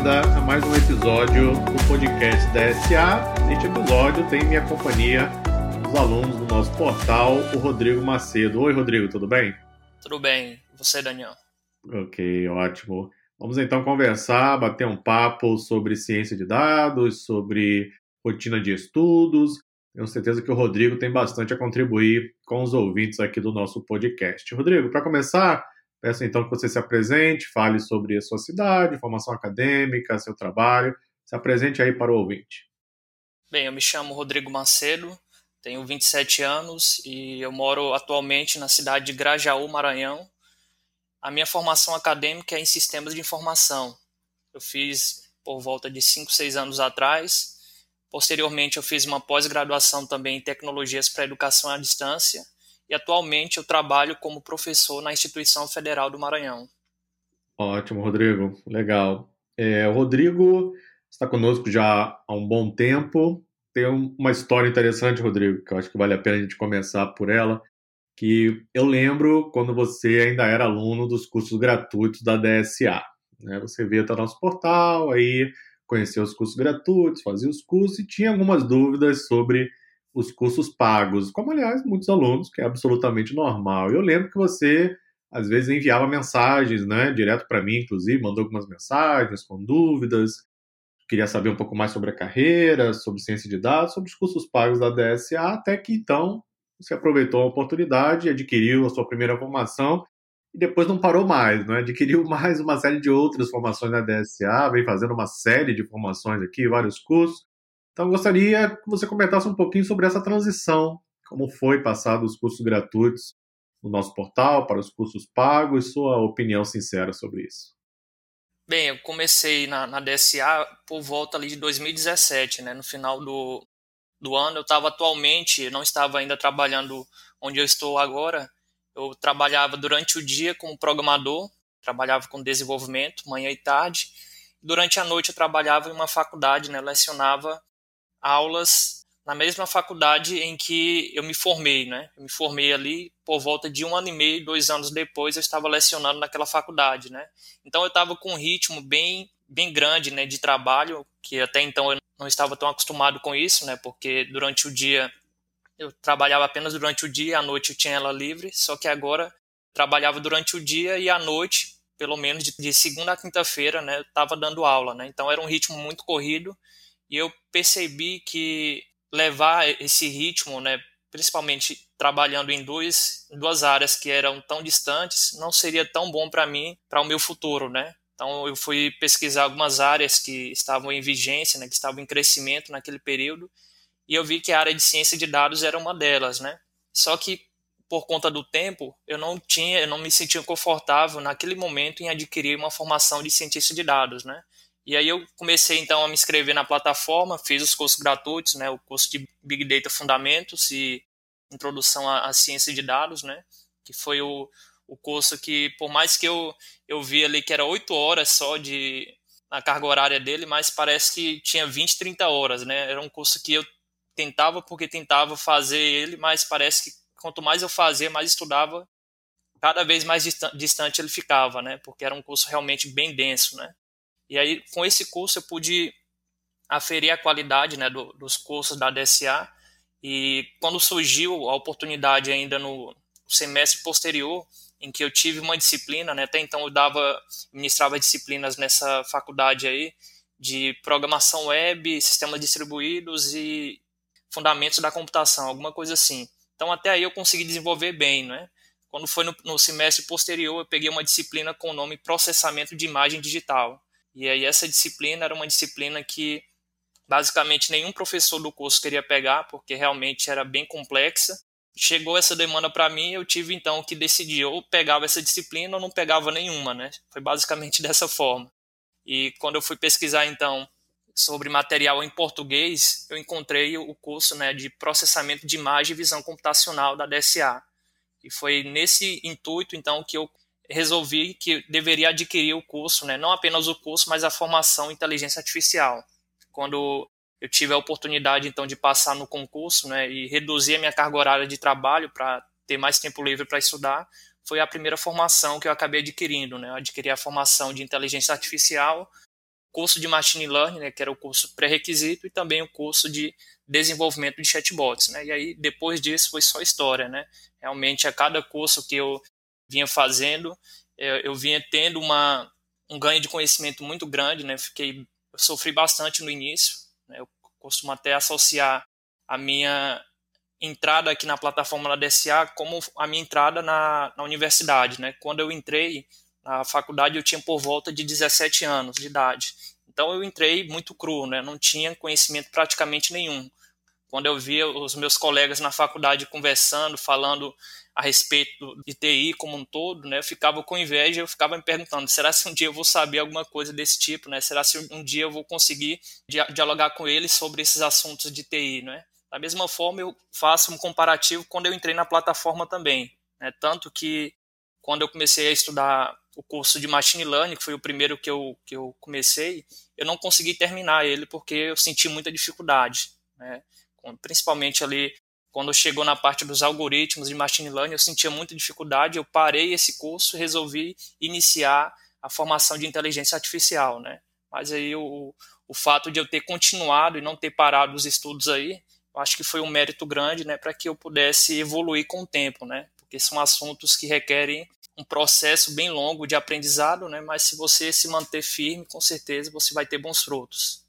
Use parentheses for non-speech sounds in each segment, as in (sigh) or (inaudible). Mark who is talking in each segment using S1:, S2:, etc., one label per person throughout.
S1: bem-vinda a mais um episódio do podcast da SA. Neste episódio tem minha companhia os alunos do nosso portal, o Rodrigo Macedo. Oi, Rodrigo, tudo bem?
S2: Tudo bem. Você, Daniel?
S1: Ok, ótimo. Vamos então conversar, bater um papo sobre ciência de dados, sobre rotina de estudos. Tenho certeza que o Rodrigo tem bastante a contribuir com os ouvintes aqui do nosso podcast. Rodrigo, para começar, peço então que você se apresente, fale sobre a sua cidade, formação acadêmica, seu trabalho. Se apresente aí para o ouvinte.
S2: Bem, eu me chamo Rodrigo Macedo, tenho 27 anos e eu moro atualmente na cidade de Grajaú, Maranhão. A minha formação acadêmica é em sistemas de informação. Eu fiz por volta de 5, 6 anos atrás. Posteriormente, eu fiz uma pós-graduação também em tecnologias para educação à distância. E atualmente eu trabalho como professor na Instituição Federal do Maranhão.
S1: Ótimo, Rodrigo. Legal. É, o Rodrigo está conosco já há um bom tempo. Tem uma história interessante, Rodrigo, que eu acho que vale a pena a gente começar por ela que eu lembro quando você ainda era aluno dos cursos gratuitos da DSA. Né? Você via até nosso portal, aí conhecia os cursos gratuitos, fazia os cursos e tinha algumas dúvidas sobre os cursos pagos, como aliás muitos alunos, que é absolutamente normal. Eu lembro que você às vezes enviava mensagens, né, direto para mim, inclusive, mandou algumas mensagens com dúvidas, queria saber um pouco mais sobre a carreira, sobre ciência de dados, sobre os cursos pagos da DSA, até que então você aproveitou a oportunidade, adquiriu a sua primeira formação e depois não parou mais, né? adquiriu (laughs) mais uma série de outras formações na DSA, vem fazendo uma série de formações aqui, vários cursos. Então, gostaria que você comentasse um pouquinho sobre essa transição, como foi passar dos cursos gratuitos no nosso portal para os cursos pagos, sua opinião sincera sobre isso.
S2: Bem, eu comecei na, na DSA por volta ali de 2017, né, no final do, do ano. Eu estava atualmente, não estava ainda trabalhando onde eu estou agora. Eu trabalhava durante o dia como programador, trabalhava com desenvolvimento, manhã e tarde. Durante a noite eu trabalhava em uma faculdade, né, lecionava aulas na mesma faculdade em que eu me formei, né? Eu me formei ali por volta de um ano e meio, dois anos depois eu estava lecionando naquela faculdade, né? Então eu estava com um ritmo bem bem grande, né, de trabalho, que até então eu não estava tão acostumado com isso, né, porque durante o dia eu trabalhava apenas durante o dia, à noite eu tinha ela livre, só que agora trabalhava durante o dia e à noite, pelo menos de, segunda a quinta-feira, né, eu estava dando aula, né, então era um ritmo muito corrido e eu percebi que levar esse ritmo, né, principalmente trabalhando em duas, duas áreas que eram tão distantes, não seria tão bom para mim, para o meu futuro, né? Então eu fui pesquisar algumas áreas que estavam em vigência, né, que estavam em crescimento naquele período, e eu vi que a área de ciência de dados era uma delas, né? Só que por conta do tempo, eu não tinha, eu não me sentia confortável naquele momento em adquirir uma formação de cientista de dados, né? E aí eu comecei então a me inscrever na plataforma, fiz os cursos gratuitos, né, o curso de Big Data Fundamentos e Introdução à, à Ciência de Dados, né, que foi o, o curso que, por mais que eu, eu vi ali que era 8 horas só de a carga horária dele, mas parece que tinha 20, 30 horas, né? Era um curso que eu tentava porque tentava fazer ele, mas parece que quanto mais eu fazia, mais estudava, cada vez mais distante ele ficava, né? Porque era um curso realmente bem denso, né? E aí, com esse curso, eu pude aferir a qualidade né, do, dos cursos da DSA. E quando surgiu a oportunidade ainda no semestre posterior, em que eu tive uma disciplina, né? Até então eu dava, ministrava disciplinas nessa faculdade aí de programação web, sistemas distribuídos e fundamentos da computação, alguma coisa assim. Então até aí eu consegui desenvolver bem, né? Quando foi no, no semestre posterior, eu peguei uma disciplina com o nome processamento de imagem digital. E aí essa disciplina era uma disciplina que basicamente nenhum professor do curso queria pegar, porque realmente era bem complexa chegou essa demanda para mim, eu tive então que decidir ou pegava essa disciplina ou não pegava nenhuma, né? Foi basicamente (laughs) dessa forma. E quando eu fui pesquisar então sobre material em português, eu encontrei o curso né, de processamento de imagem e visão computacional da DSA. E foi nesse intuito então que eu resolvi que deveria adquirir o curso, né, não apenas o curso, mas a formação em inteligência artificial. Quando eu tive a oportunidade então de passar no concurso né, e reduzir a minha carga horária de trabalho para ter mais tempo livre para estudar, foi a primeira formação que eu acabei adquirindo. Né? Eu adquiri a formação de inteligência artificial curso de Machine Learning, né, que era o curso pré-requisito, e também o curso de desenvolvimento de chatbots. Né? E aí, depois disso, foi só história. Né? Realmente, a cada curso que eu vinha fazendo, eu, eu vinha tendo uma, um ganho de conhecimento muito grande. Né? Fiquei, eu sofri bastante no início. Né? Eu costumo até associar a minha entrada aqui na plataforma da DSA como a minha entrada na, na universidade. Né? Quando eu entrei na faculdade, eu tinha por volta de 17 anos de idade. Então eu entrei muito cru, né? não tinha conhecimento praticamente nenhum. Quando eu via os meus colegas na faculdade conversando, falando a respeito de TI como um todo, né, eu ficava com inveja, eu ficava me perguntando, será se um dia eu vou saber alguma coisa desse tipo, né? Será se um dia eu vou conseguir dialogar com eles sobre esses assuntos de TI, né? Da mesma forma, eu faço um comparativo quando eu entrei na plataforma também, né? Tanto que quando eu comecei a estudar o curso de Machine Learning, que foi o primeiro que eu, que eu comecei, eu não consegui terminar ele porque eu senti muita dificuldade, né? Principalmente ali quando chegou na parte dos algoritmos de machine learning, eu sentia muita dificuldade, eu parei esse curso resolvi iniciar a formação de inteligência artificial, né? Mas aí o, o fato de eu ter continuado e não ter parado os estudos aí, acho que foi um mérito grande, né, para que eu pudesse evoluir com o tempo, né? Porque são assuntos que requerem um processo bem longo de aprendizado, né? Mas se você se manter firme, com certeza você vai ter bons frutos.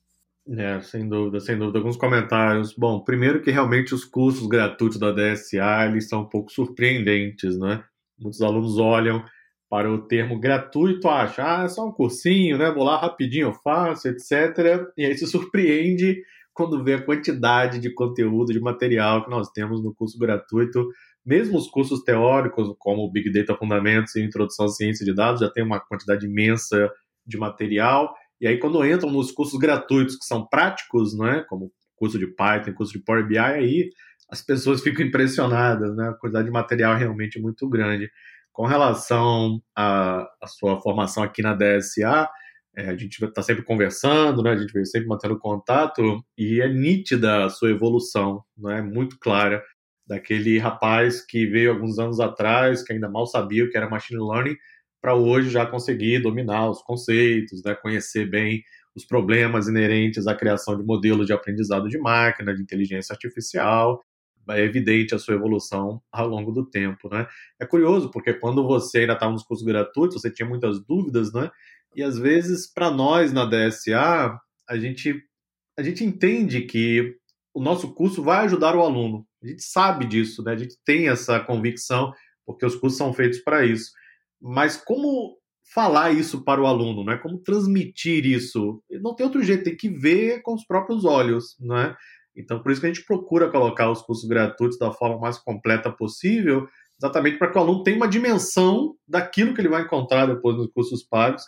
S1: É, sem dúvida, sem dúvida. Alguns comentários. Bom, primeiro que realmente os cursos gratuitos da DSA eles são um pouco surpreendentes, né? Muitos alunos olham para o termo gratuito, acham, ah, é só um cursinho, né? Vou lá rapidinho, eu faço, etc. E aí se surpreende quando vê a quantidade de conteúdo, de material que nós temos no curso gratuito. Mesmo os cursos teóricos, como Big Data Fundamentos e Introdução à Ciência de Dados, já tem uma quantidade imensa de material. E aí, quando entram nos cursos gratuitos que são práticos, não é? como curso de Python, curso de Power BI, aí as pessoas ficam impressionadas, né? A quantidade de material é realmente muito grande. Com relação à, à sua formação aqui na DSA, é, a gente está sempre conversando, né? A gente veio sempre mantendo contato e é nítida a sua evolução, né? Muito clara daquele rapaz que veio alguns anos atrás, que ainda mal sabia o que era machine learning, para hoje já conseguir dominar os conceitos, né, conhecer bem os problemas inerentes à criação de modelos de aprendizado de máquina, de inteligência artificial. É evidente a sua evolução ao longo do tempo, né? É curioso porque quando você ainda estava nos cursos gratuitos, você tinha muitas dúvidas, né? E às vezes para nós na DSA, a gente a gente entende que o nosso curso vai ajudar o aluno. A gente sabe disso, né? A gente tem essa convicção porque os cursos são feitos para isso. Mas como falar isso para o aluno, né? Como transmitir isso? Não tem outro jeito, tem que ver com os próprios olhos, né? Então, por isso que a gente procura colocar os cursos gratuitos da forma mais completa possível, exatamente para que o aluno tenha uma dimensão daquilo que ele vai encontrar depois nos cursos pagos,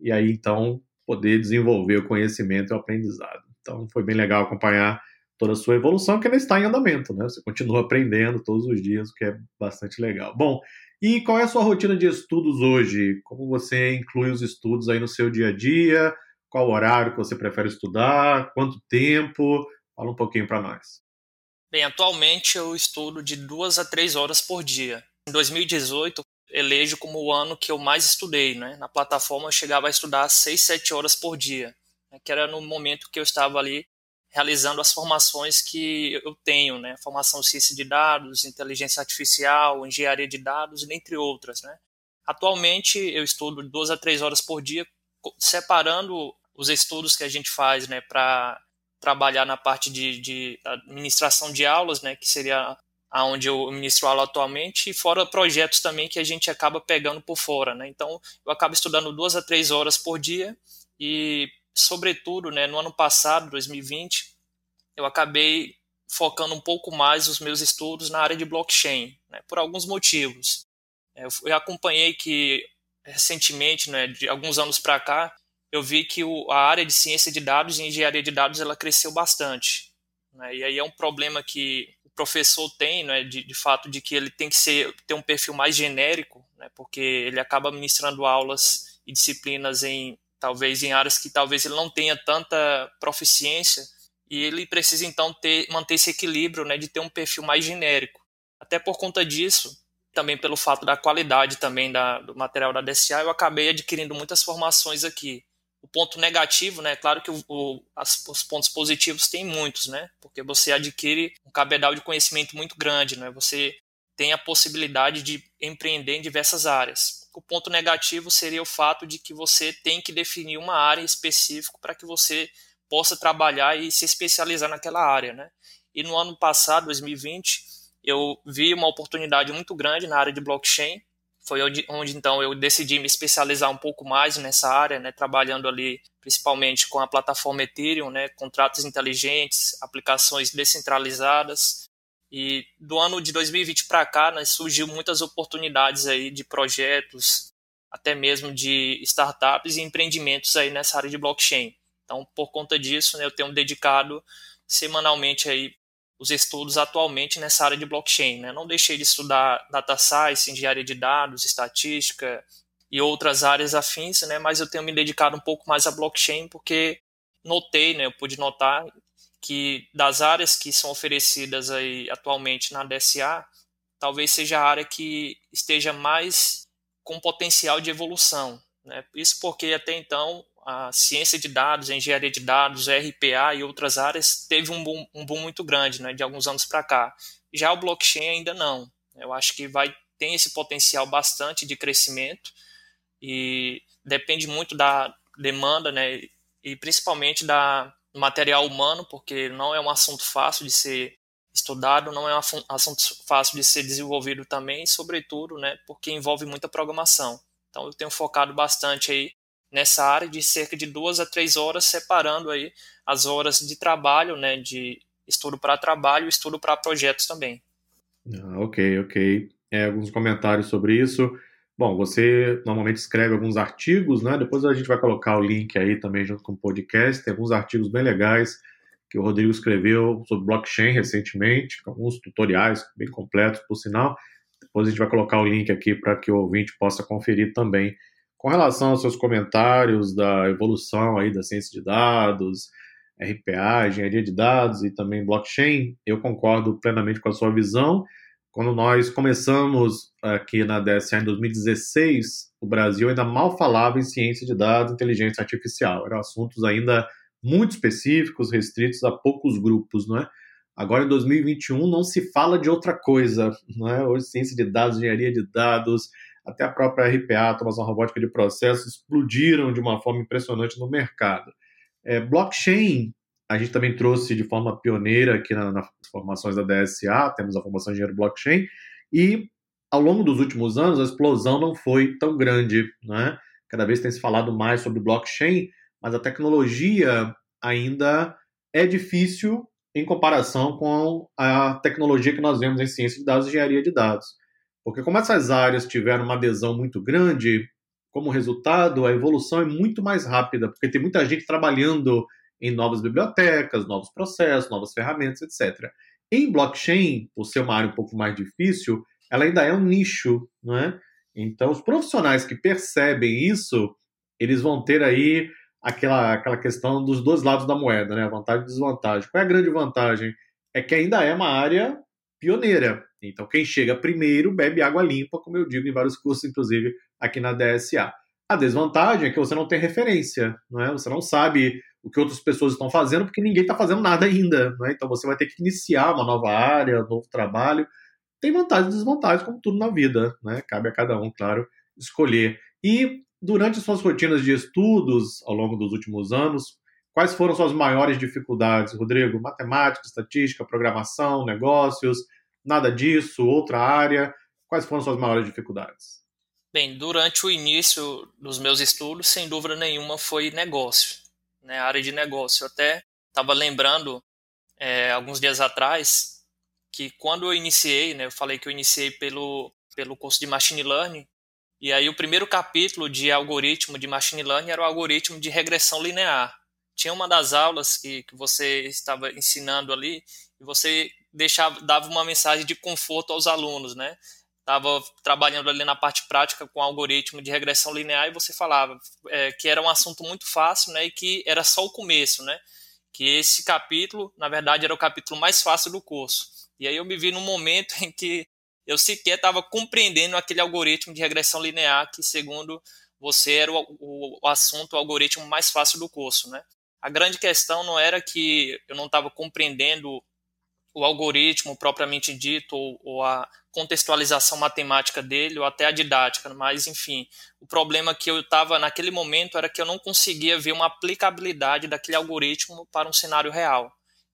S1: e aí, então, poder desenvolver o conhecimento e o aprendizado. Então, foi bem legal acompanhar toda a sua evolução, que ainda está em andamento, né? Você continua aprendendo todos os dias, o que é bastante legal. Bom, e qual é a sua rotina de estudos hoje? Como você inclui os estudos aí no seu dia a dia? Qual horário que você prefere estudar? Quanto tempo? Fala um pouquinho para nós.
S2: Bem, atualmente eu estudo de duas a três horas por dia. Em 2018, elejo como o ano que eu mais estudei. Né? Na plataforma eu chegava a estudar seis, sete horas por dia, né? que era no momento que eu estava ali realizando as formações que eu tenho, né? Formação ciência de dados, inteligência artificial, engenharia de dados, dentre outras, né? Atualmente eu estudo duas a três horas por dia, separando os estudos que a gente faz, né, para trabalhar na parte de, de, administração de aulas, né, que seria aonde eu ministro aula atualmente, e fora projetos também que a gente acaba pegando por fora, né? Então eu acabo estudando duas a três horas por dia e sobretudo, né, no ano passado, 2020, eu acabei focando um pouco mais os meus estudos na área de blockchain, né, por alguns motivos. É, eu acompanhei que recentemente, né, de alguns anos para cá, eu vi que o, a área de ciência de dados e engenharia de dados ela cresceu bastante. Né, e aí é um problema que o professor tem, né, de, de fato, de que ele tem que ser, ter um perfil mais genérico, né, porque ele acaba ministrando aulas e disciplinas em talvez em áreas que talvez ele não tenha tanta proficiência e ele precisa então ter manter esse equilíbrio, né, de ter um perfil mais genérico. Até por conta disso, também pelo fato da qualidade também da, do material da DSA, eu acabei adquirindo muitas formações aqui. O ponto negativo, né? Claro que o, o, as, os pontos positivos tem muitos, né? Porque você adquire um cabedal de conhecimento muito grande, né? Você tem a possibilidade de empreender em diversas áreas. O ponto negativo seria o fato de que você tem que definir uma área específica para que você possa trabalhar e se especializar naquela área, né? E no ano passado, 2020, eu vi uma oportunidade muito grande na área de blockchain foi onde, onde, então eu decidi me especializar um pouco mais nessa área, né, trabalhando ali principalmente com a plataforma Ethereum, né, contratos inteligentes, aplicações descentralizadas. E do ano de 2020 para cá, né, surgiu muitas oportunidades aí de projetos, até mesmo de startups e empreendimentos aí nessa área de blockchain. Então, por conta disso, né, eu tenho dedicado semanalmente aí os estudos atualmente nessa área de blockchain. Né? Não deixei de estudar data science, engenharia de dados, estatística e outras áreas afins, né? mas eu tenho me dedicado um pouco mais à blockchain porque notei, né, eu pude notar que das áreas que são oferecidas aí atualmente na DSA, talvez seja a área que esteja mais com potencial de evolução. Né? Isso porque até então a ciência de dados, a engenharia de dados, a RPA e outras áreas teve um boom, um boom muito grande, né, de alguns anos para cá. Já o blockchain ainda não. Eu acho que vai tem esse potencial bastante de crescimento e depende muito da demanda, né, e principalmente da material humano, porque não é um assunto fácil de ser estudado, não é um assunto fácil de ser desenvolvido também, sobretudo, né, porque envolve muita programação. Então eu tenho focado bastante aí nessa área de cerca de duas a três horas, separando aí as horas de trabalho, né, de estudo para trabalho e estudo para projetos também.
S1: Ah, ok, ok. É, alguns comentários sobre isso. Bom, você normalmente escreve alguns artigos, né? Depois a gente vai colocar o link aí também junto com o podcast. Tem alguns artigos bem legais que o Rodrigo escreveu sobre blockchain recentemente, com alguns tutoriais bem completos, por sinal. Depois a gente vai colocar o link aqui para que o ouvinte possa conferir também. Com relação aos seus comentários da evolução aí da ciência de dados, RPA, engenharia de dados e também blockchain, eu concordo plenamente com a sua visão. Quando nós começamos aqui na DSA em 2016, o Brasil ainda mal falava em ciência de dados e inteligência artificial. Eram assuntos ainda muito específicos, restritos a poucos grupos, não é? Agora, em 2021, não se fala de outra coisa, não é? Hoje, ciência de dados, engenharia de dados, até a própria RPA, automação robótica de processos, explodiram de uma forma impressionante no mercado. É, blockchain, a gente também trouxe de forma pioneira aqui na, nas formações da DSA, temos a formação de engenheiro blockchain, e ao longo dos últimos anos a explosão não foi tão grande, né? Cada vez tem se falado mais sobre blockchain, mas a tecnologia ainda é difícil em comparação com a tecnologia que nós vemos em ciência de dados e engenharia de dados. Porque como essas áreas tiveram uma adesão muito grande, como resultado, a evolução é muito mais rápida, porque tem muita gente trabalhando em novas bibliotecas, novos processos, novas ferramentas, etc. Em blockchain, por ser uma área um pouco mais difícil, ela ainda é um nicho, não é? Então, os profissionais que percebem isso, eles vão ter aí aquela, aquela questão dos dois lados da moeda, né? Vantagem e desvantagem. Qual é a grande vantagem? É que ainda é uma área pioneira. Então, quem chega primeiro bebe água limpa, como eu digo em vários cursos, inclusive aqui na DSA. A desvantagem é que você não tem referência, não é? Você não sabe o que outras pessoas estão fazendo, porque ninguém está fazendo nada ainda, não é? Então você vai ter que iniciar uma nova área, um novo trabalho. Tem vantagens e desvantagens, como tudo na vida, né? Cabe a cada um, claro, escolher. E durante suas rotinas de estudos ao longo dos últimos anos, quais foram suas maiores dificuldades, Rodrigo? Matemática, estatística, programação, negócios? nada disso, outra área? Quais foram suas maiores dificuldades?
S2: Bem, durante o início dos meus estudos, sem dúvida nenhuma, foi negócio, né, área de negócio. Eu até estava lembrando, é, alguns dias atrás, que quando eu iniciei, né, eu falei que eu iniciei pelo, pelo curso de Machine Learning, e aí o primeiro capítulo de algoritmo de Machine Learning era o algoritmo de regressão linear. Tinha uma das aulas que, que você estava ensinando ali, e você deixava, dava uma mensagem de conforto aos alunos, né? Estava trabalhando ali na parte prática com algoritmo de regressão linear e você falava é, que era um assunto muito fácil, né? E que era só o começo, né? Que esse capítulo, na verdade, era o capítulo mais fácil do curso. E aí eu me vi num momento (laughs) em que eu sequer estava compreendendo aquele algoritmo de regressão linear que, segundo você era o, o, o assunto, o algoritmo mais fácil do curso, né? A grande questão não era que eu não estava compreendendo o algoritmo propriamente dito ou, ou, a contextualização matemática dele ou até a didática, mas enfim, o problema que eu estava naquele momento era que eu não conseguia ver uma aplicabilidade daquele algoritmo para um cenário real.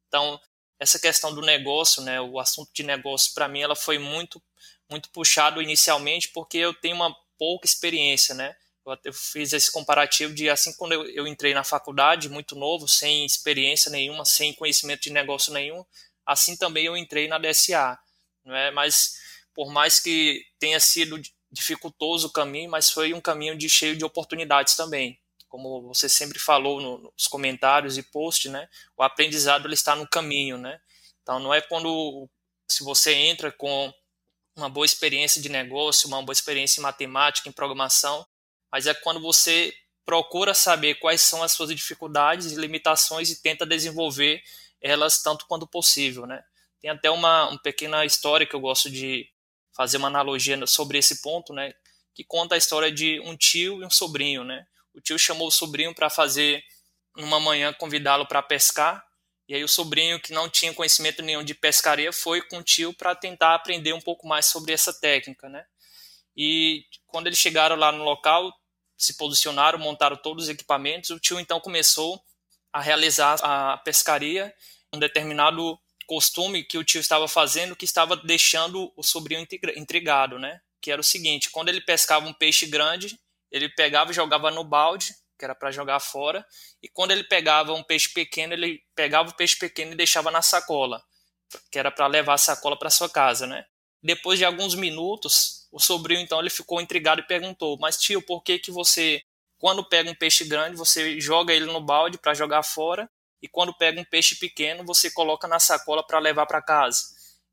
S2: Então, essa questão do negócio, né, o assunto de negócio para mim ela foi muito muito puxado inicialmente porque eu tenho uma pouca experiência, né? Eu fiz esse comparativo de assim quando eu, eu entrei na faculdade muito novo, sem experiência nenhuma, sem conhecimento de negócio nenhum, assim também eu entrei na DSA, não é? Mas por mais que tenha sido dificultoso o caminho, mas foi um caminho de cheio de oportunidades também. Como você sempre falou nos comentários e posts, né? O aprendizado ele está no caminho, né? Então não é quando se você entra com uma boa experiência de negócio, uma boa experiência em matemática, em programação, mas é quando você procura saber quais são as suas dificuldades e limitações e tenta desenvolver elas tanto quanto possível, né? Tem até uma, uma pequena história que eu gosto de fazer uma analogia sobre esse ponto, né? Que conta a história de um tio e um sobrinho, né? O tio chamou o sobrinho para fazer numa manhã convidá-lo para pescar e aí o sobrinho, que não tinha conhecimento nenhum de pescaria, foi com o tio para tentar aprender um pouco mais sobre essa técnica, né? E quando eles chegaram lá no local, se posicionaram, montaram todos os equipamentos, o tio então começou a realizar a pescaria, um determinado costume que o tio estava fazendo que estava deixando o sobrinho intrigado, né? Que era o seguinte, quando ele pescava um peixe grande, ele pegava e jogava no balde, que era para jogar fora, e quando ele pegava um peixe pequeno, ele pegava o peixe pequeno e deixava na sacola, que era para levar a sacola para sua casa, né? Depois de alguns minutos, o sobrinho então ele ficou intrigado e perguntou: "Mas tio, por que que você quando pega um peixe grande, você joga ele no balde para jogar fora, e quando pega um peixe pequeno, você coloca na sacola para levar para casa?"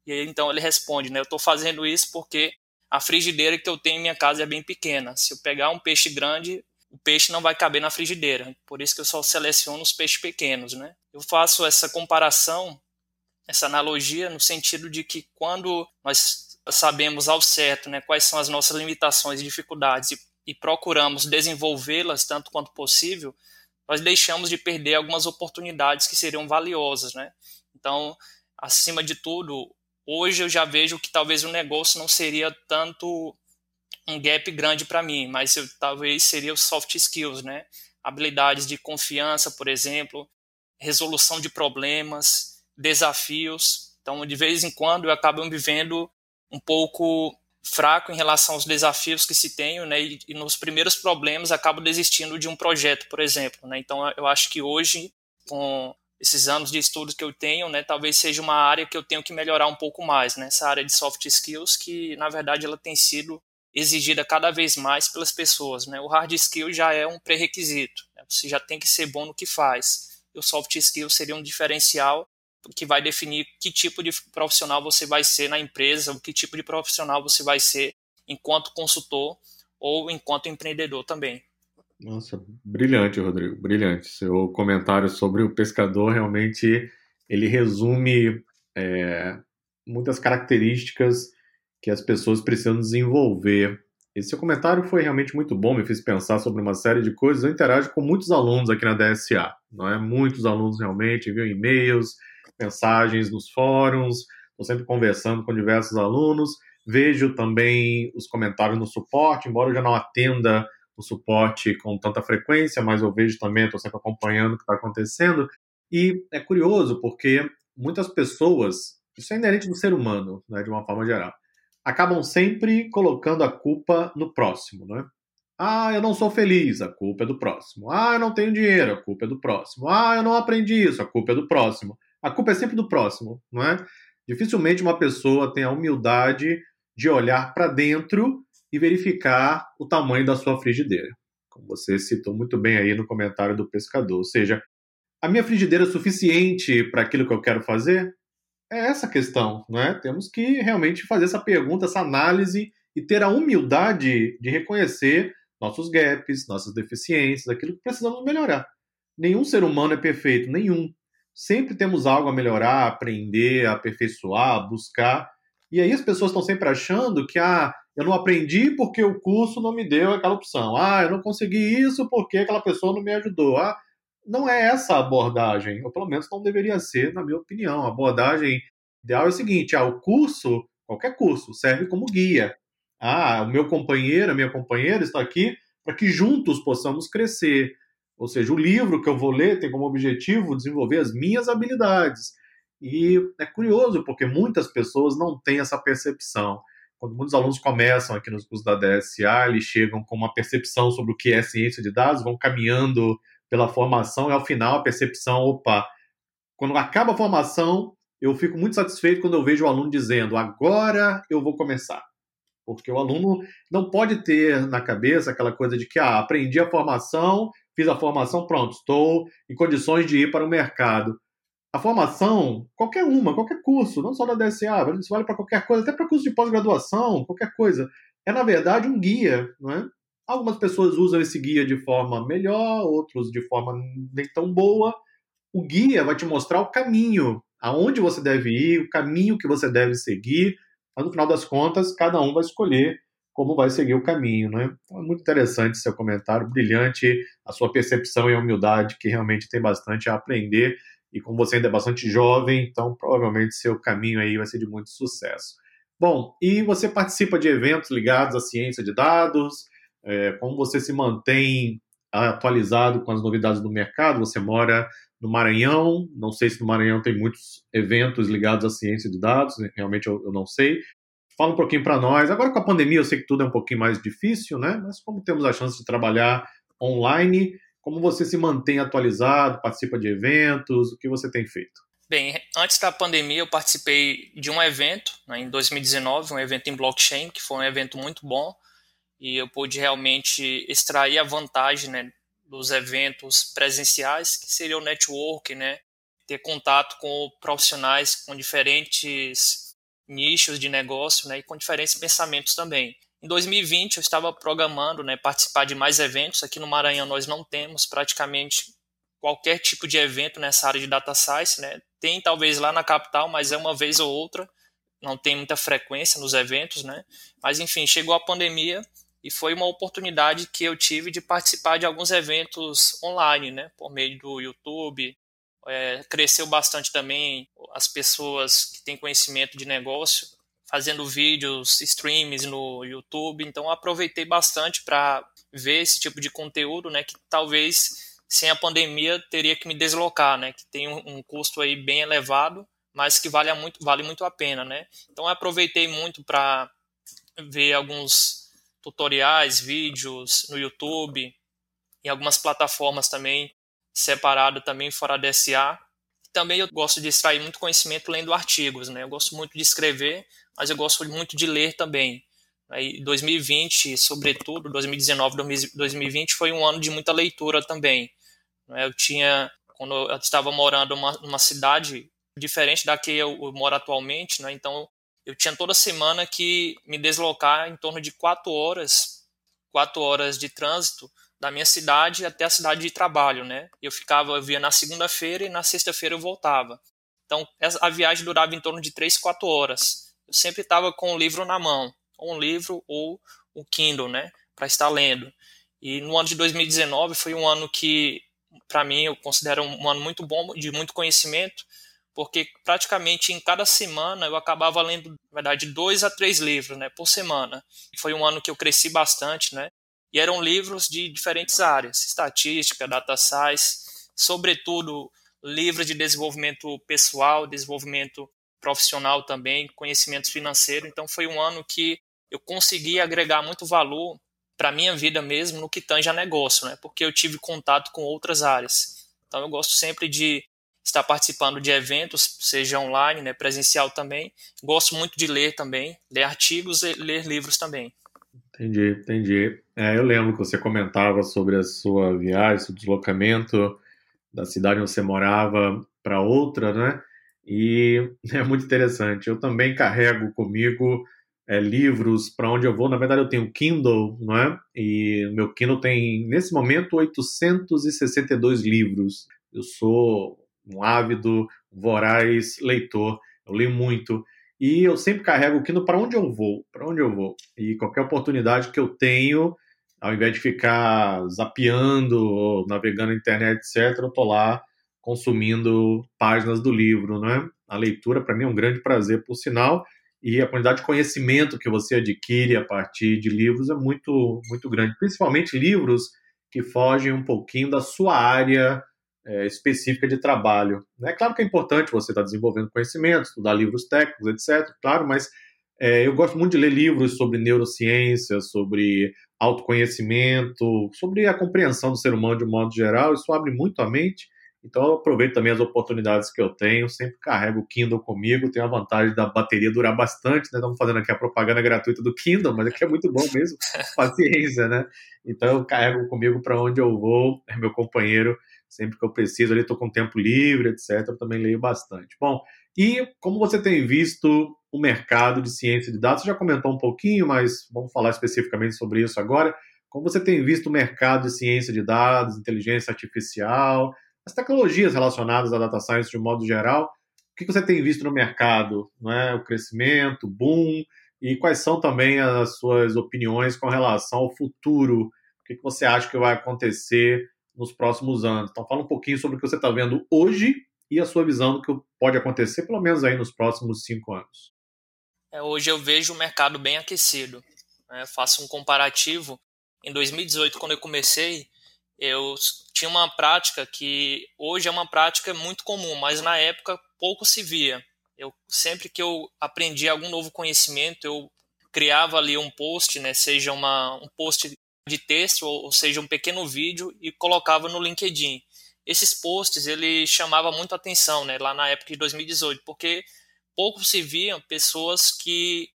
S2: E aí então ele responde, né? Eu estou fazendo isso porque a frigideira que eu tenho em minha casa é bem pequena. Se eu pegar um peixe grande, o peixe não vai caber na frigideira. Por isso que eu só seleciono os peixes pequenos, né? Eu faço essa comparação, essa analogia no sentido de que quando nós sabemos ao certo, né, quais são as nossas limitações e dificuldades e, e procuramos desenvolvê-las tanto quanto possível, nós deixamos de perder algumas oportunidades que seriam valiosas, né? Então, acima de tudo, hoje eu já vejo que talvez o negócio não seria tanto um gap grande para mim, mas eu, talvez seria os soft skills, né? Habilidades de confiança, por exemplo, resolução de problemas, desafios. Então, de vez em quando, eu acabo me vendo um pouco fraco em relação aos desafios que se tenho, né? E, e nos primeiros problemas, acabo desistindo de um projeto, por exemplo, né? Então, eu acho que hoje, com esses anos de estudos que eu tenho, né, talvez seja uma área que eu tenho que melhorar um pouco mais, né, essa área de soft skills que, na verdade, ela tem sido exigida cada vez mais pelas pessoas. Né? O hard skill já é um pré-requisito, né? você já tem que ser bom no que faz. E o soft skill seria um diferencial que vai definir que tipo de profissional você vai ser na empresa, que tipo de profissional você vai ser enquanto consultor ou enquanto empreendedor também.
S1: Nossa, brilhante, Rodrigo, brilhante. Seu comentário sobre o pescador realmente ele resume é, muitas características que as pessoas precisam desenvolver. Esse seu comentário foi realmente muito bom, me fez pensar sobre uma série de coisas. Eu interajo com muitos alunos aqui na DSA, não é? Muitos alunos realmente enviam e-mails, mensagens nos fóruns, estou sempre conversando com diversos alunos. Vejo também os comentários no suporte, embora eu já não atenda o suporte com tanta frequência, mas eu vejo também, estou sempre acompanhando o que está acontecendo. E é curioso porque muitas pessoas, isso é inerente do ser humano, né, de uma forma geral, acabam sempre colocando a culpa no próximo, né? Ah, eu não sou feliz, a culpa é do próximo. Ah, eu não tenho dinheiro, a culpa é do próximo. Ah, eu não aprendi isso, a culpa é do próximo. A culpa é sempre do próximo, não é? Dificilmente uma pessoa tem a humildade de olhar para dentro e verificar o tamanho da sua frigideira. Como você citou muito bem aí no comentário do pescador. Ou seja, a minha frigideira é suficiente para aquilo que eu quero fazer? é essa questão, né? Temos que realmente fazer essa pergunta, essa análise e ter a humildade de reconhecer nossos gaps, nossas deficiências, aquilo que precisamos melhorar. Nenhum ser humano é perfeito, nenhum. Sempre temos algo a melhorar, aprender, aperfeiçoar, buscar. E aí as pessoas estão sempre achando que ah, eu não aprendi porque o curso não me deu aquela opção. Ah, eu não consegui isso porque aquela pessoa não me ajudou. Ah, não é essa a abordagem, ou pelo menos não deveria ser, na minha opinião. A abordagem ideal é o seguinte: ah, o curso, qualquer curso, serve como guia. Ah, o meu companheiro, a minha companheira está aqui para que juntos possamos crescer. Ou seja, o livro que eu vou ler tem como objetivo desenvolver as minhas habilidades. E é curioso, porque muitas pessoas não têm essa percepção. Quando muitos alunos começam aqui nos cursos da DSA, eles chegam com uma percepção sobre o que é ciência de dados, vão caminhando pela formação e ao final a percepção, opa, quando acaba a formação, eu fico muito satisfeito quando eu vejo o aluno dizendo, agora eu vou começar. Porque o aluno não pode ter na cabeça aquela coisa de que, ah, aprendi a formação, fiz a formação, pronto, estou em condições de ir para o mercado. A formação, qualquer uma, qualquer curso, não só da DSA, isso vale para qualquer coisa, até para curso de pós-graduação, qualquer coisa, é na verdade um guia, não é? Algumas pessoas usam esse guia de forma melhor, outros de forma nem tão boa. O guia vai te mostrar o caminho, aonde você deve ir, o caminho que você deve seguir, mas no final das contas, cada um vai escolher como vai seguir o caminho, né? Então, é muito interessante seu comentário, brilhante, a sua percepção e a humildade, que realmente tem bastante a aprender. E como você ainda é bastante jovem, então provavelmente seu caminho aí vai ser de muito sucesso. Bom, e você participa de eventos ligados à ciência de dados? É, como você se mantém atualizado com as novidades do mercado? Você mora no Maranhão, não sei se no Maranhão tem muitos eventos ligados à ciência de dados, realmente eu, eu não sei. Fala um pouquinho para nós. Agora com a pandemia eu sei que tudo é um pouquinho mais difícil, né? Mas como temos a chance de trabalhar online, como você se mantém atualizado, participa de eventos, o que você tem feito?
S2: Bem, antes da pandemia eu participei de um evento, né, em 2019, um evento em blockchain, que foi um evento muito bom, e eu pude realmente extrair a vantagem né, dos eventos presenciais, que seria o network, né? Ter contato com profissionais com diferentes nichos de negócio, né? E com diferentes pensamentos também. Em 2020 eu estava programando, né, participar de mais eventos. Aqui no Maranhão nós não temos praticamente qualquer tipo de evento nessa área de data science, né? Tem talvez lá na capital, mas é uma vez ou outra. Não tem muita frequência nos eventos, né? Mas enfim, chegou a pandemia e foi uma oportunidade que eu tive de participar de alguns eventos online, né, por meio do YouTube. É, cresceu bastante também as pessoas que têm conhecimento de negócio fazendo vídeos, streams no YouTube. Então aproveitei bastante para ver esse tipo de conteúdo, né, que talvez sem a pandemia teria que me deslocar, né, que tem um, um custo aí bem elevado, mas que vale muito, vale muito a pena, né. Então aproveitei muito para ver alguns tutoriais, vídeos no YouTube, em algumas plataformas também, separado também fora da SA. Também eu gosto de extrair muito conhecimento lendo artigos, né? Eu gosto muito de escrever, mas eu gosto muito de ler também. Aí 2020, sobretudo, 2019, 2020 foi um ano de muita leitura também. Né? Eu tinha, quando eu estava morando numa, cidade diferente da que eu moro atualmente, né? então eu tinha toda semana que me deslocar em torno de quatro horas, quatro horas de trânsito da minha cidade até a cidade de trabalho, né? Eu ficava, eu via na segunda-feira e na sexta-feira eu voltava. Então a viagem durava em torno de três, quatro horas. Eu sempre estava com o livro na mão, um livro ou o Kindle, né, para estar lendo. E no ano de 2019 foi um ano que, para mim, eu considero um ano muito bom, de muito conhecimento, porque praticamente em cada semana eu acabava lendo, na verdade, dois a três livros, né, por semana. Foi um ano que eu cresci bastante, né, e eram livros de diferentes áreas, estatística, data science, sobretudo livros de desenvolvimento pessoal, desenvolvimento profissional também, conhecimentos financeiros. Então foi um ano que eu consegui agregar muito valor para a minha vida mesmo no que tange a negócio, né, porque eu tive contato com outras áreas. Então eu gosto sempre de estar participando de eventos, seja online, né, presencial também. Gosto muito de ler também, ler artigos e ler livros também.
S1: Entendi, entendi. É, eu lembro que você comentava sobre a sua viagem, seu deslocamento da cidade onde você morava para outra, né? E (laughs) é muito interessante. Eu também carrego comigo é, livros para onde eu vou. Na verdade, eu tenho Kindle, não é? E meu Kindle tem, nesse momento, 862 livros. Eu sou um ávido, voraz leitor. Eu leio muito. E eu sempre carrego o Kindle para onde eu vou, para onde eu vou. E qualquer oportunidade que eu tenho, ao invés de ficar zapeando navegando na internet, etc., eu estou lá consumindo páginas do livro, né? A leitura para mim é um grande prazer, por sinal, e a quantidade de conhecimento que você adquire a partir de livros é muito muito grande, principalmente livros que fogem um pouquinho da sua área é, específica de trabalho. É claro que é importante você estar desenvolvendo conhecimento, estudar livros técnicos, etc. Claro, mas é, eu gosto muito de ler livros sobre neurociência, sobre autoconhecimento, sobre a compreensão do ser humano de um modo geral. Isso abre muito a mente. Então eu aproveito também as oportunidades que eu tenho, sempre carrego o Kindle comigo, tenho a vantagem da bateria durar bastante, né? Estamos fazendo aqui a propaganda gratuita do Kindle, mas aqui é muito bom mesmo, (laughs) paciência, né? Então eu carrego comigo para onde eu vou, é meu companheiro sempre que eu preciso, ali estou com tempo livre, etc. Eu também leio bastante. Bom, e como você tem visto o mercado de ciência de dados, você já comentou um pouquinho, mas vamos falar especificamente sobre isso agora. Como você tem visto o mercado de ciência de dados, inteligência artificial, as tecnologias relacionadas à data science de um modo geral, o que você tem visto no mercado? Não é? O crescimento, o boom, e quais são também as suas opiniões com relação ao futuro? O que você acha que vai acontecer nos próximos anos. Então, fala um pouquinho sobre o que você está vendo hoje e a sua visão do que pode acontecer, pelo menos aí nos próximos cinco anos.
S2: É, hoje eu vejo o mercado bem aquecido. Né? Faço um comparativo. Em 2018, quando eu comecei, eu tinha uma prática que hoje é uma prática muito comum, mas na época pouco se via. Eu sempre que eu aprendi algum novo conhecimento, eu criava ali um post, né, seja uma, um post de texto, ou seja, um pequeno vídeo e colocava no LinkedIn. Esses posts ele chamava muito atenção, né, lá na época de 2018, porque pouco se viam pessoas que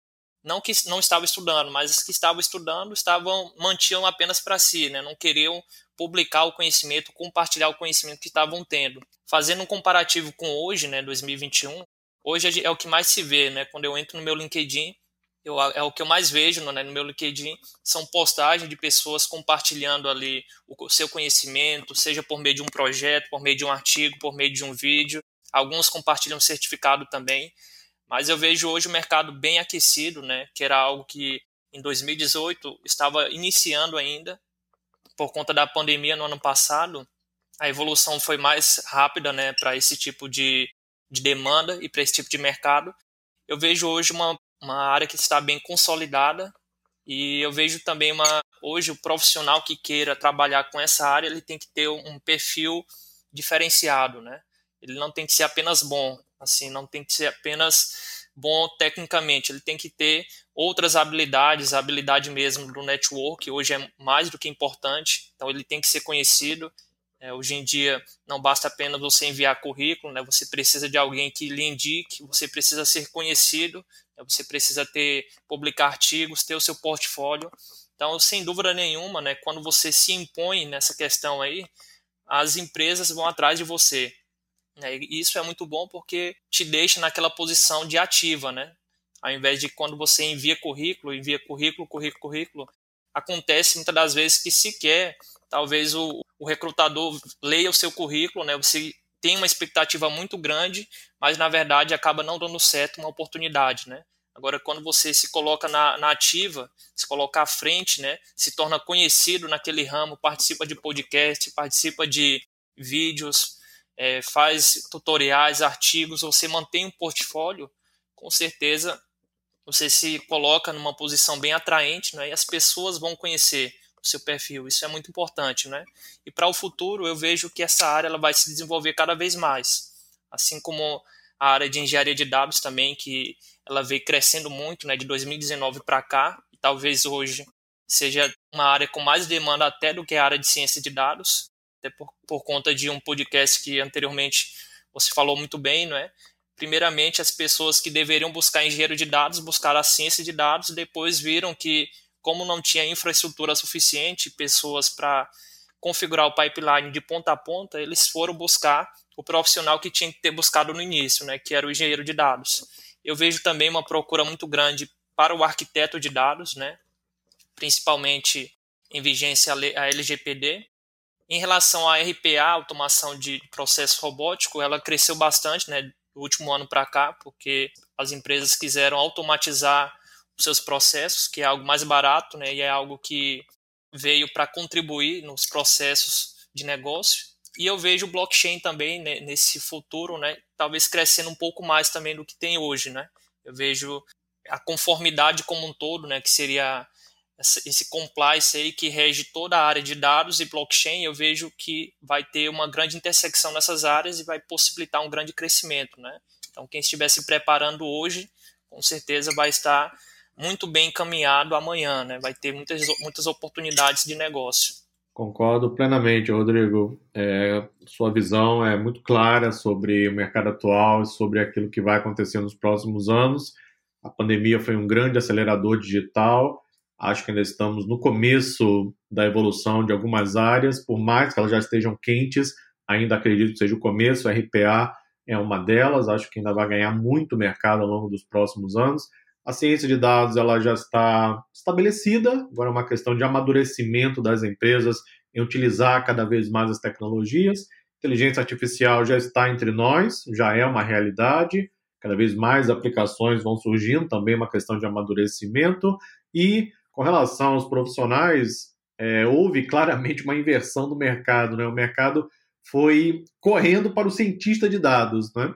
S2: não que não estavam estudando, mas as que estavam estudando estavam mantinham apenas para si, né, não queriam publicar o conhecimento, compartilhar o conhecimento que estavam tendo. Fazendo um comparativo com hoje, né, 2021, hoje é o que mais se vê, né, quando eu entro no meu LinkedIn, eu, é o que eu mais vejo né, no meu LinkedIn, são postagens de pessoas compartilhando ali o seu conhecimento, seja por meio de um projeto, por meio de um artigo, por meio de um vídeo. Alguns compartilham certificado também. Mas eu vejo hoje o mercado bem aquecido, né, que era algo que em 2018 estava iniciando ainda, por conta da pandemia no ano passado. A evolução foi mais rápida né, para esse tipo de, de demanda e para esse tipo de mercado. Eu vejo hoje uma uma área que está bem consolidada e eu vejo também uma hoje o profissional que queira trabalhar com essa área ele tem que ter um perfil diferenciado, né? Ele não tem que ser apenas bom, assim, não tem que ser apenas bom tecnicamente, ele tem que ter outras habilidades, a habilidade mesmo do network hoje é mais do que importante, então ele tem que ser conhecido, é, hoje em dia não basta apenas você enviar currículo, né? Você precisa de alguém que lhe indique, você precisa ser conhecido? Você precisa ter publicar artigos, ter o seu portfólio. Então, sem dúvida nenhuma, né? Quando você se impõe nessa questão aí, as empresas vão atrás de você. Né? E isso é muito bom porque te deixa naquela posição de ativa, né? Ao invés de quando você envia currículo, envia currículo, currículo, currículo, acontece muitas das vezes que sequer talvez o, o recrutador leia o seu currículo, né? Você tem uma expectativa muito grande, mas na verdade acaba não dando certo uma oportunidade, né? Agora, quando você se coloca na, na, ativa, se coloca à frente, né, se torna conhecido naquele ramo, participa de podcast, participa de vídeos, é, faz tutoriais, artigos, você mantém um portfólio, com certeza você se coloca numa posição bem atraente né, e as pessoas vão conhecer seu perfil. Isso é muito importante, né? E para o futuro, eu vejo que essa área ela vai se desenvolver cada vez mais, assim como a área de engenharia de dados também, que ela veio crescendo muito, né, de 2019 para cá, e talvez hoje seja uma área com mais demanda até do que a área de ciência de dados, até por, por conta de um podcast que anteriormente você falou muito bem, não é? Primeiramente, as pessoas que deveriam buscar engenheiro de dados buscaram a ciência de dados, depois viram que como não tinha infraestrutura suficiente, pessoas para configurar o pipeline de ponta a ponta, eles foram buscar o profissional que tinha que ter buscado no início, né, que era o engenheiro de dados. Eu vejo também uma procura muito grande para o arquiteto de dados, né, principalmente em vigência a LGPD. Em relação à RPA, automação de processo robótico, ela cresceu bastante, né, do último ano para cá, porque as empresas quiseram automatizar seus processos, que é algo mais barato, né, e é algo que veio para contribuir nos processos de negócio. E eu vejo o blockchain também né, nesse futuro, né, talvez crescendo um pouco mais também do que tem hoje, né. Eu vejo a conformidade como um todo, né, que seria esse compliance aí que rege toda a área de dados e blockchain, eu vejo que vai ter uma grande intersecção nessas áreas e vai possibilitar um grande crescimento, né? Então, quem estiver se preparando hoje, com certeza vai estar muito bem encaminhado amanhã, né? Vai ter muitas, muitas oportunidades de negócio.
S1: Concordo plenamente, Rodrigo. É, sua visão é muito clara sobre o mercado atual, sobre aquilo que vai acontecer nos próximos anos. A pandemia foi um grande acelerador digital Acho que ainda estamos no começo da evolução de algumas áreas, por mais que elas já estejam quentes, ainda acredito que seja o começo. O RPA é uma delas, acho que ainda vai ganhar muito mercado ao longo dos próximos anos. A ciência de dados ela já está estabelecida, agora é uma questão de amadurecimento das empresas em utilizar cada vez mais as tecnologias. Inteligência artificial já está entre nós, já é uma realidade. Cada vez mais aplicações vão surgindo, também é uma questão de amadurecimento. E com relação aos profissionais, é, houve claramente uma inversão do mercado. Né? O mercado foi correndo para o cientista de dados. Né?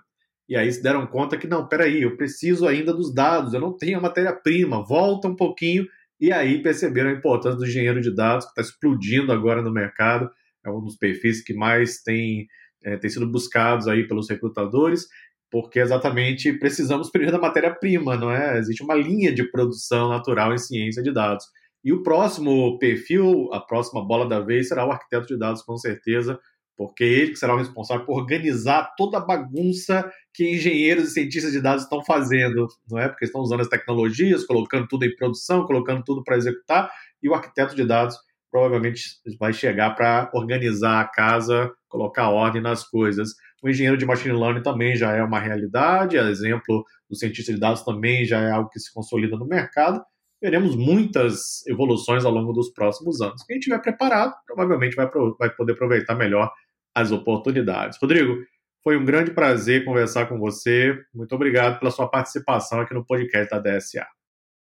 S1: E aí se deram conta que, não, peraí, eu preciso ainda dos dados, eu não tenho a matéria-prima, volta um pouquinho. E aí perceberam a importância do engenheiro de dados, que está explodindo agora no mercado. É um dos perfis que mais tem, é, tem sido buscados aí pelos recrutadores porque exatamente precisamos primeiro da matéria-prima, não é? Existe uma linha de produção natural em ciência de dados. E o próximo perfil, a próxima bola da vez, será o arquiteto de dados, com certeza, porque ele será o responsável por organizar toda a bagunça que engenheiros e cientistas de dados estão fazendo, não é? Porque estão usando as tecnologias, colocando tudo em produção, colocando tudo para executar, e o arquiteto de dados provavelmente vai chegar para organizar a casa, colocar ordem nas coisas. O engenheiro de machine learning também já é uma realidade, exemplo do cientista de dados também já é algo que se consolida no mercado. Veremos muitas evoluções ao longo dos próximos anos. Quem estiver preparado, provavelmente vai, vai poder aproveitar melhor as oportunidades. Rodrigo, foi um grande prazer conversar com você. Muito obrigado pela sua participação aqui no podcast da DSA.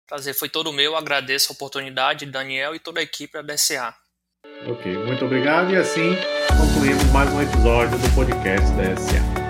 S2: Prazer foi todo meu. Agradeço a oportunidade, Daniel e toda a equipe da DSA.
S1: Ok, muito obrigado. E assim concluímos mais um episódio do podcast da SA.